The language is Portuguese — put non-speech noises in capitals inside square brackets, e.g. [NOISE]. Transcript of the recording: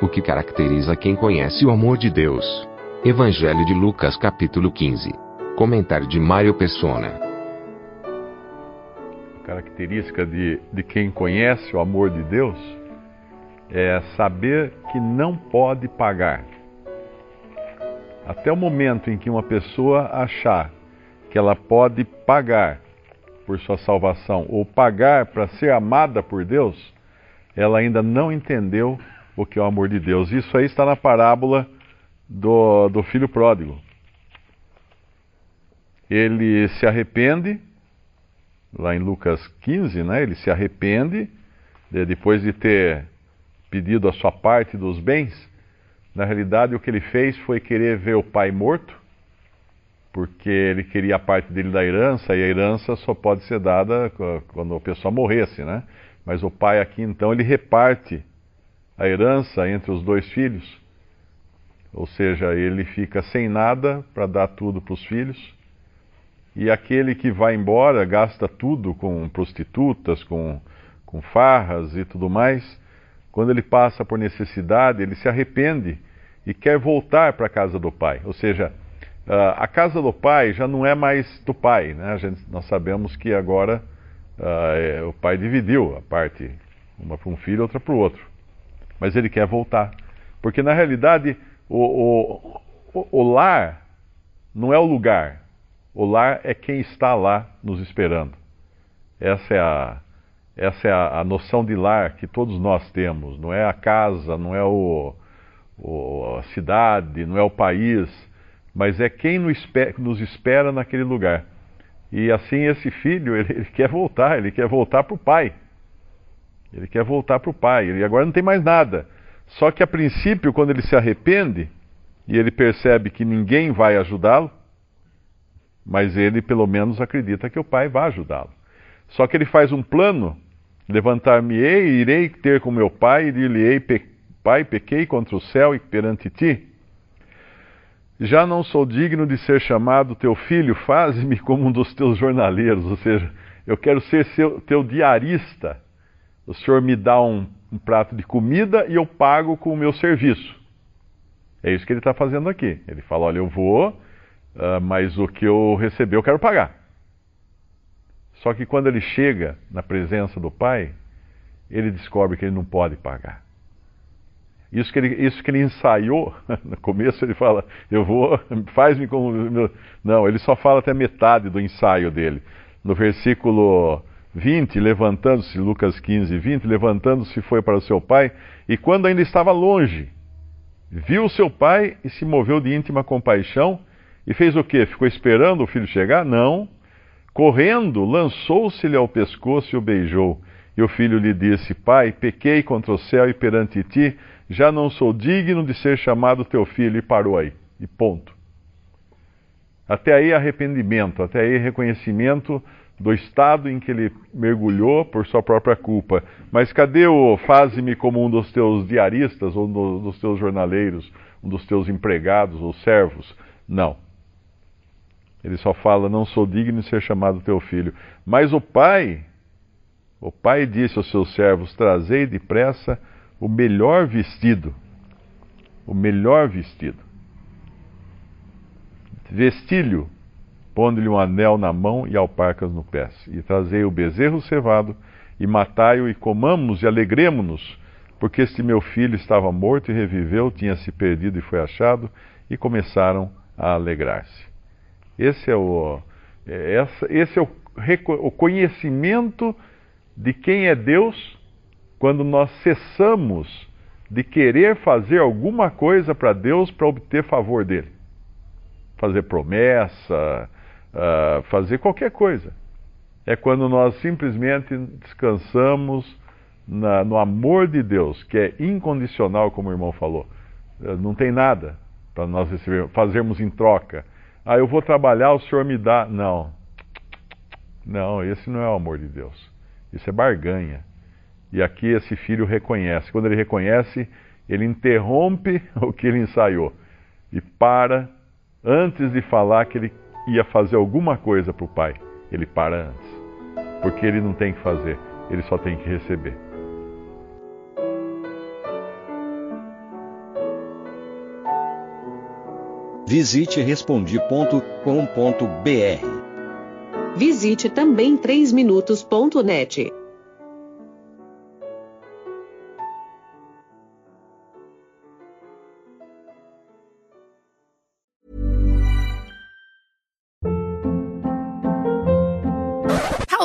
O que caracteriza quem conhece o amor de Deus. Evangelho de Lucas capítulo 15. Comentário de Mário Persona. característica de, de quem conhece o amor de Deus é saber que não pode pagar. Até o momento em que uma pessoa achar que ela pode pagar por sua salvação ou pagar para ser amada por Deus, ela ainda não entendeu o que é o amor de Deus. Isso aí está na parábola do, do filho pródigo. Ele se arrepende lá em Lucas 15, né? Ele se arrepende de, depois de ter pedido a sua parte dos bens. Na realidade, o que ele fez foi querer ver o pai morto, porque ele queria a parte dele da herança, e a herança só pode ser dada quando a pessoa morresse, né? Mas o pai aqui, então, ele reparte a herança entre os dois filhos. Ou seja, ele fica sem nada para dar tudo para os filhos e aquele que vai embora gasta tudo com prostitutas, com, com farras e tudo mais. Quando ele passa por necessidade, ele se arrepende e quer voltar para a casa do pai. Ou seja, a casa do pai já não é mais do pai. Né? Gente, nós sabemos que agora uh, o pai dividiu a parte, uma para um filho, outra para o outro. Mas ele quer voltar. Porque na realidade, o, o, o, lar não é o lugar, o lar é quem está lá nos esperando. Essa é a, essa é a, a noção de lar que todos nós temos. Não é a casa, não é o, o, a cidade, não é o país, mas é quem nos espera, nos espera naquele lugar. E assim esse filho, [LAUGHS] ele, ele quer voltar, ele quer voltar para o pai. Ele quer voltar para o pai. E agora não tem mais nada. Só que a princípio, quando ele se arrepende e ele percebe que ninguém vai ajudá-lo, mas ele pelo menos acredita que o pai vai ajudá-lo. Só que ele faz um plano: levantar-me-ei, irei ter com meu pai, e dir-lhe-ei, pai, pequei contra o céu e perante ti. Já não sou digno de ser chamado teu filho, faze-me como um dos teus jornaleiros, ou seja, eu quero ser seu, teu diarista. O senhor me dá um, um prato de comida e eu pago com o meu serviço. É isso que ele está fazendo aqui. Ele fala: olha, eu vou uh, mas o que eu recebi eu quero pagar. Só que quando ele chega na presença do pai, ele descobre que ele não pode pagar. Isso que ele, isso que ele ensaiou, [LAUGHS] no começo ele fala, eu vou, faz-me como. Não, ele só fala até metade do ensaio dele. No versículo 20, levantando-se, Lucas 15, 20, levantando-se foi para seu pai, e quando ainda estava longe, viu seu pai e se moveu de íntima compaixão e fez o quê? Ficou esperando o filho chegar? Não. Correndo, lançou-se-lhe ao pescoço e o beijou. E o filho lhe disse: Pai, pequei contra o céu e perante ti, já não sou digno de ser chamado teu filho. E parou aí. E ponto. Até aí arrependimento, até aí reconhecimento do estado em que ele mergulhou por sua própria culpa. Mas cadê o faze-me como um dos teus diaristas, ou um dos teus jornaleiros, um dos teus empregados ou servos? Não. Ele só fala: Não sou digno de ser chamado teu filho. Mas o pai, o pai disse aos seus servos: Trazei depressa o melhor vestido. O melhor vestido. Vestilho, pondo-lhe um anel na mão e alparcas no pé. E trazei o bezerro cevado, e matai-o, e comamos e alegremo-nos, porque este meu filho estava morto e reviveu, tinha se perdido e foi achado, e começaram a alegrar-se. Esse é o, é, esse é o, o conhecimento de quem é Deus quando nós cessamos de querer fazer alguma coisa para Deus para obter favor dele. Fazer promessa, uh, fazer qualquer coisa. É quando nós simplesmente descansamos na, no amor de Deus, que é incondicional, como o irmão falou. Eh, não tem nada para nós receber, fazermos em troca. Ah, eu vou trabalhar, o senhor me dá. Não. Não, esse não é o amor de Deus. Isso é barganha. E aqui esse filho reconhece. Quando ele reconhece, ele interrompe [LAUGHS] o que ele ensaiou e para antes de falar que ele ia fazer alguma coisa para o pai. Ele para antes. Porque ele não tem que fazer, ele só tem que receber. Visite respondi.com.br. Visite também 3minutos.net.